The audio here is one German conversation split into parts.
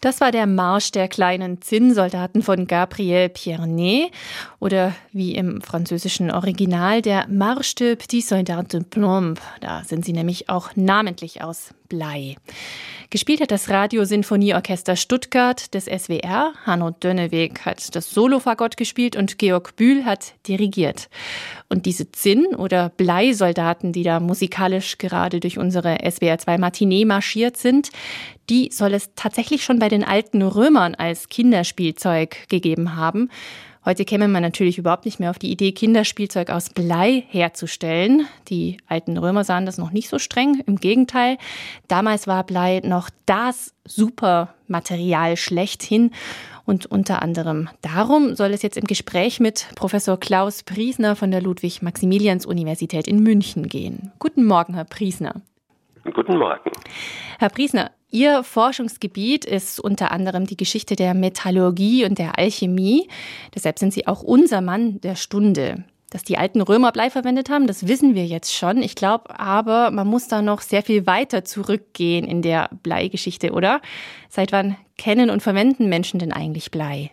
Das war der Marsch der kleinen Zinnsoldaten von Gabriel Piernet oder wie im französischen Original der Marche de Petits Soldats de Plomb. Da sind sie nämlich auch namentlich aus Blei. Gespielt hat das Radiosinfonieorchester Stuttgart des SWR. Hanno Dönneweg hat das Solofagott gespielt und Georg Bühl hat dirigiert. Und diese Zinn- oder Bleisoldaten, die da musikalisch gerade durch unsere SWR 2 Matinee marschiert sind, die soll es tatsächlich schon bei den alten Römern als Kinderspielzeug gegeben haben. Heute käme man natürlich überhaupt nicht mehr auf die Idee, Kinderspielzeug aus Blei herzustellen. Die alten Römer sahen das noch nicht so streng. Im Gegenteil, damals war Blei noch das Supermaterial schlechthin. Und unter anderem darum soll es jetzt im Gespräch mit Professor Klaus Priesner von der Ludwig-Maximilians-Universität in München gehen. Guten Morgen, Herr Priesner. Guten Morgen. Herr Priesner, Ihr Forschungsgebiet ist unter anderem die Geschichte der Metallurgie und der Alchemie. Deshalb sind Sie auch unser Mann der Stunde. Dass die alten Römer Blei verwendet haben, das wissen wir jetzt schon. Ich glaube aber, man muss da noch sehr viel weiter zurückgehen in der Bleigeschichte, oder? Seit wann kennen und verwenden Menschen denn eigentlich Blei?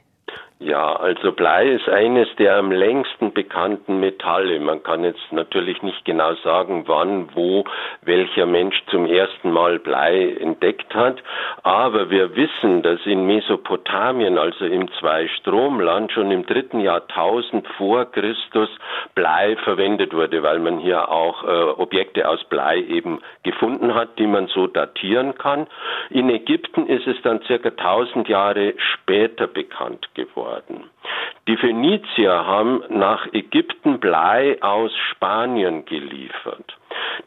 Ja, also Blei ist eines der am längsten bekannten Metalle. Man kann jetzt natürlich nicht genau sagen, wann, wo, welcher Mensch zum ersten Mal Blei entdeckt hat. Aber wir wissen, dass in Mesopotamien, also im Zweistromland, schon im dritten Jahrtausend vor Christus Blei verwendet wurde, weil man hier auch äh, Objekte aus Blei eben gefunden hat, die man so datieren kann. In Ägypten ist es dann circa 1000 Jahre später bekannt geworden worden. Die Phönizier haben nach Ägypten Blei aus Spanien geliefert.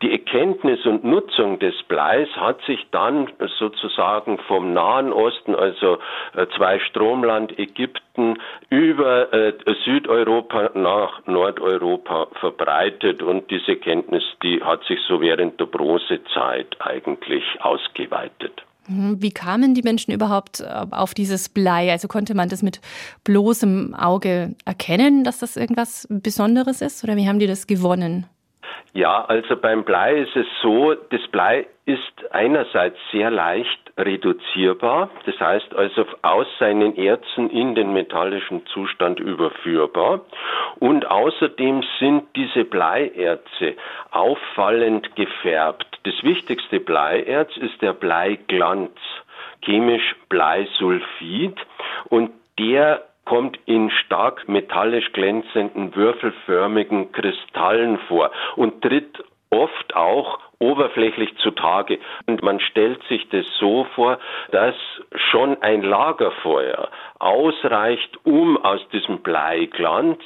Die Erkenntnis und Nutzung des Bleis hat sich dann sozusagen vom Nahen Osten, also äh, zwei Stromland Ägypten, über äh, Südeuropa nach Nordeuropa verbreitet und diese Kenntnis, die hat sich so während der Bronzezeit eigentlich ausgeweitet. Mhm. Wie kamen die Menschen überhaupt äh, auf dieses Blei? Also konnte man das mit bloßem Auge erkennen, dass das irgendwas Besonderes ist? Oder wie haben die das gewonnen? Ja, also beim Blei ist es so, das Blei ist einerseits sehr leicht reduzierbar, das heißt also aus seinen Erzen in den metallischen Zustand überführbar und außerdem sind diese Bleierze auffallend gefärbt. Das wichtigste Bleierz ist der Bleiglanz, chemisch Bleisulfid und der kommt in stark metallisch glänzenden, würfelförmigen Kristallen vor und tritt oft auch oberflächlich zutage. Und man stellt sich das so vor, dass schon ein Lagerfeuer ausreicht, um aus diesem Bleiglanz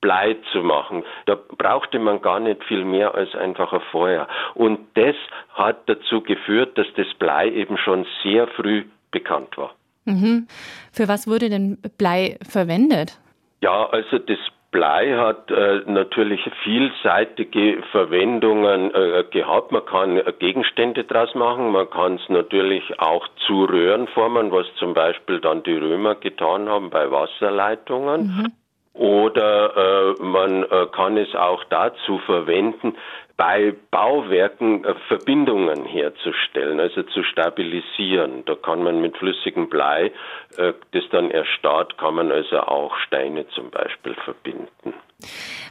Blei zu machen. Da brauchte man gar nicht viel mehr als einfach ein Feuer. Und das hat dazu geführt, dass das Blei eben schon sehr früh bekannt war. Mhm. Für was wurde denn Blei verwendet? Ja, also das Blei hat äh, natürlich vielseitige Verwendungen äh, gehabt. Man kann äh, Gegenstände draus machen, man kann es natürlich auch zu Röhren formen, was zum Beispiel dann die Römer getan haben bei Wasserleitungen. Mhm. Oder äh, man äh, kann es auch dazu verwenden, bei Bauwerken äh, Verbindungen herzustellen, also zu stabilisieren. Da kann man mit flüssigem Blei, äh, das dann erstarrt, kann man also auch Steine zum Beispiel verbinden.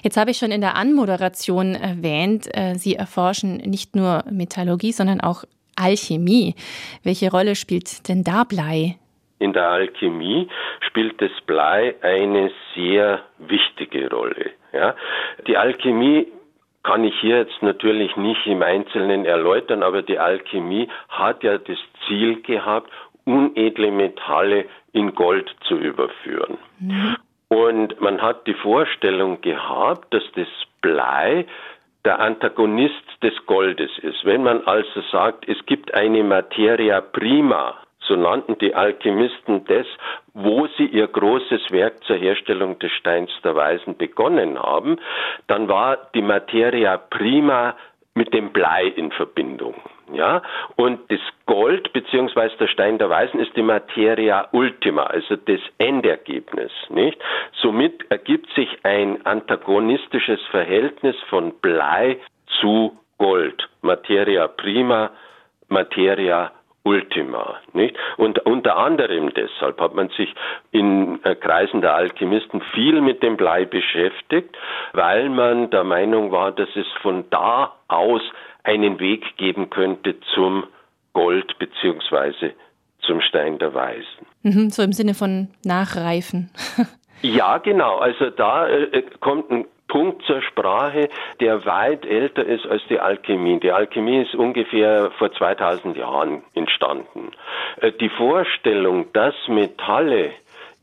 Jetzt habe ich schon in der Anmoderation erwähnt, äh, Sie erforschen nicht nur Metallurgie, sondern auch Alchemie. Welche Rolle spielt denn da Blei? In der Alchemie spielt das Blei eine sehr wichtige Rolle. Ja. Die Alchemie kann ich hier jetzt natürlich nicht im Einzelnen erläutern, aber die Alchemie hat ja das Ziel gehabt, unedle Metalle in Gold zu überführen. Mhm. Und man hat die Vorstellung gehabt, dass das Blei der Antagonist des Goldes ist. Wenn man also sagt, es gibt eine Materia prima, so nannten die Alchemisten das, wo sie ihr großes Werk zur Herstellung des Steins der Weisen begonnen haben, dann war die Materia prima mit dem Blei in Verbindung. Ja, und das Gold beziehungsweise der Stein der Weisen ist die Materia ultima, also das Endergebnis, nicht? Somit ergibt sich ein antagonistisches Verhältnis von Blei zu Gold. Materia prima, Materia Ultima. Nicht? Und unter anderem deshalb hat man sich in äh, Kreisen der Alchemisten viel mit dem Blei beschäftigt, weil man der Meinung war, dass es von da aus einen Weg geben könnte zum Gold beziehungsweise zum Stein der Weisen. Mhm, so im Sinne von Nachreifen. ja, genau. Also da äh, kommt ein Punkt zur Sprache, der weit älter ist als die Alchemie. Die Alchemie ist ungefähr vor 2000 Jahren entstanden. Äh, die Vorstellung, dass Metalle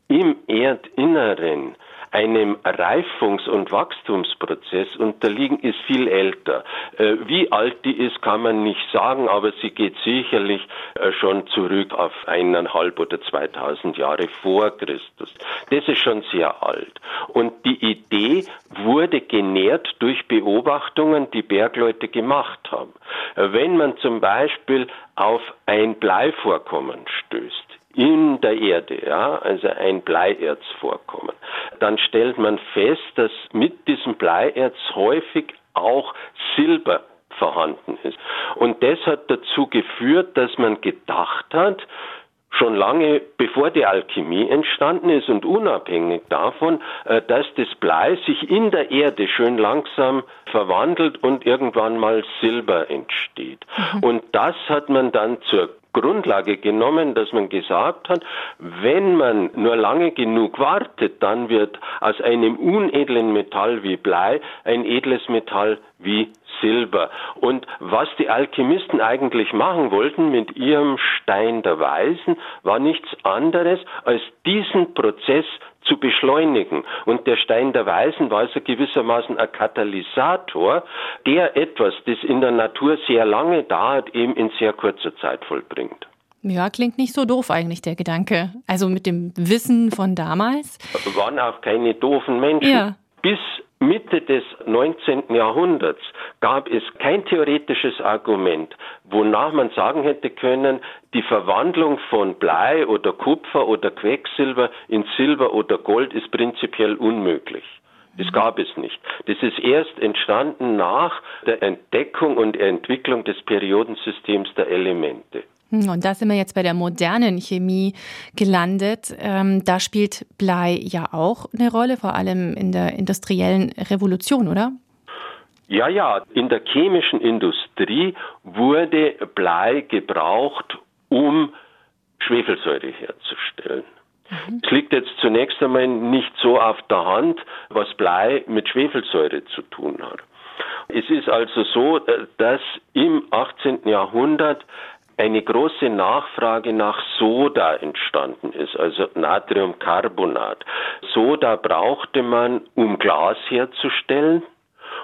im Erdinneren einem Reifungs- und Wachstumsprozess unterliegen, ist viel älter. Äh, wie alt die ist, kann man nicht sagen, aber sie geht sicherlich äh, schon zurück auf eineinhalb oder zweitausend Jahre vor Christus. Das ist schon sehr alt. Und die Idee wurde genährt durch Beobachtungen, die Bergleute gemacht haben. Äh, wenn man zum Beispiel auf ein Bleivorkommen stößt, in der Erde, ja, also ein Bleierzvorkommen, dann stellt man fest, dass mit diesem Bleierz häufig auch Silber vorhanden ist. Und das hat dazu geführt, dass man gedacht hat, schon lange bevor die Alchemie entstanden ist und unabhängig davon, äh, dass das Blei sich in der Erde schön langsam verwandelt und irgendwann mal Silber entsteht. Mhm. Und das hat man dann zur Grundlage genommen, dass man gesagt hat, wenn man nur lange genug wartet, dann wird aus einem unedlen Metall wie Blei ein edles Metall wie Silber. Und was die Alchemisten eigentlich machen wollten mit ihrem Stein der Weisen, war nichts anderes, als diesen Prozess zu beschleunigen. Und der Stein der Weisen war also gewissermaßen ein Katalysator, der etwas, das in der Natur sehr lange dauert, eben in sehr kurzer Zeit vollbringt. Ja, klingt nicht so doof eigentlich der Gedanke. Also mit dem Wissen von damals. Waren auch keine doofen Menschen. Ja. Bis Mitte des 19. Jahrhunderts gab es kein theoretisches Argument, wonach man sagen hätte können, die Verwandlung von Blei oder Kupfer oder Quecksilber in Silber oder Gold ist prinzipiell unmöglich. Das gab es nicht. Das ist erst entstanden nach der Entdeckung und Entwicklung des Periodensystems der Elemente. Hm, und da sind wir jetzt bei der modernen Chemie gelandet. Ähm, da spielt Blei ja auch eine Rolle, vor allem in der industriellen Revolution, oder? Ja, ja, in der chemischen Industrie wurde Blei gebraucht, um Schwefelsäure herzustellen. Mhm. Es liegt jetzt zunächst einmal nicht so auf der Hand, was Blei mit Schwefelsäure zu tun hat. Es ist also so, äh, dass im 18. Jahrhundert eine große Nachfrage nach Soda entstanden ist, also Natriumcarbonat. Soda brauchte man, um Glas herzustellen.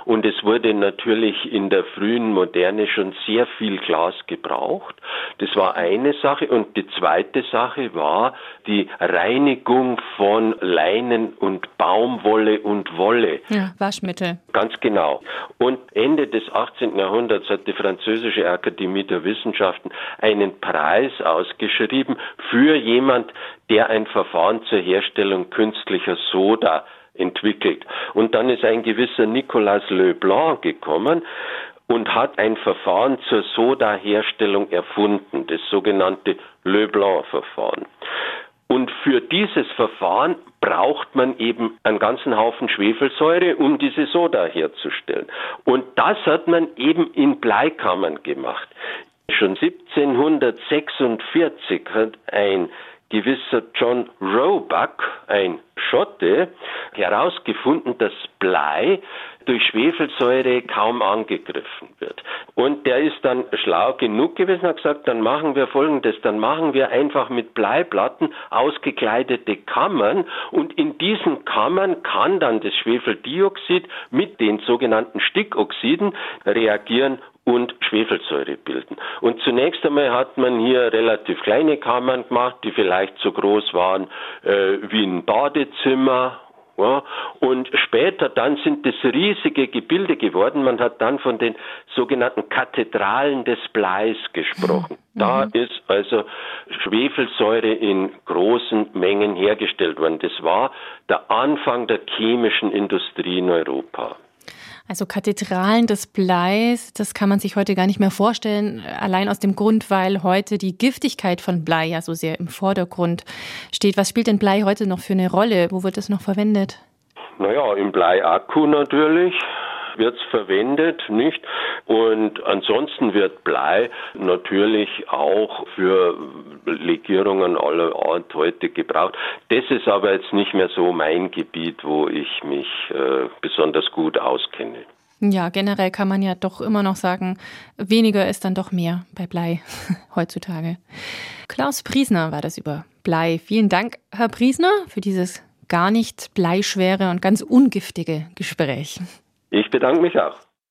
Und es wurde natürlich in der frühen Moderne schon sehr viel Glas gebraucht. Das war eine Sache. Und die zweite Sache war die Reinigung von Leinen und Baumwolle und Wolle. Ja, Waschmittel. Ganz genau. Und Ende des 18. Jahrhunderts hat die Französische Akademie der Wissenschaften einen Preis ausgeschrieben für jemand, der ein Verfahren zur Herstellung künstlicher Soda entwickelt. Und dann ist ein gewisser Nicolas Leblanc gekommen und hat ein Verfahren zur Sodaherstellung erfunden, das sogenannte Leblanc-Verfahren. Und für dieses Verfahren braucht man eben einen ganzen Haufen Schwefelsäure, um diese Soda herzustellen. Und das hat man eben in Bleikammern gemacht. Schon 1746 hat ein gewisser John Roebuck, ein Schotte, herausgefunden, dass Blei durch Schwefelsäure kaum angegriffen wird. Und der ist dann schlau genug gewesen, hat gesagt, dann machen wir folgendes, dann machen wir einfach mit Bleiplatten ausgekleidete Kammern und in diesen Kammern kann dann das Schwefeldioxid mit den sogenannten Stickoxiden reagieren und Schwefelsäure bilden. Und zunächst einmal hat man hier relativ kleine Kammern gemacht, die vielleicht so groß waren äh, wie ein Badezimmer ja, und später dann sind es riesige Gebilde geworden. Man hat dann von den sogenannten Kathedralen des Bleis gesprochen. Mhm. Da ist also Schwefelsäure in großen Mengen hergestellt worden. Das war der Anfang der chemischen Industrie in Europa. Also Kathedralen des Bleis, das kann man sich heute gar nicht mehr vorstellen, allein aus dem Grund, weil heute die Giftigkeit von Blei ja so sehr im Vordergrund steht. Was spielt denn Blei heute noch für eine Rolle? Wo wird es noch verwendet? Naja, im Bleiakku natürlich wird es verwendet, nicht? Und ansonsten wird Blei natürlich auch für Legierungen aller Art heute gebraucht. Das ist aber jetzt nicht mehr so mein Gebiet, wo ich mich äh, besonders gut auskenne. Ja, generell kann man ja doch immer noch sagen, weniger ist dann doch mehr bei Blei heutzutage. Klaus Priesner war das über Blei. Vielen Dank, Herr Priesner, für dieses gar nicht bleischwere und ganz ungiftige Gespräch. Ich bedanke mich auch.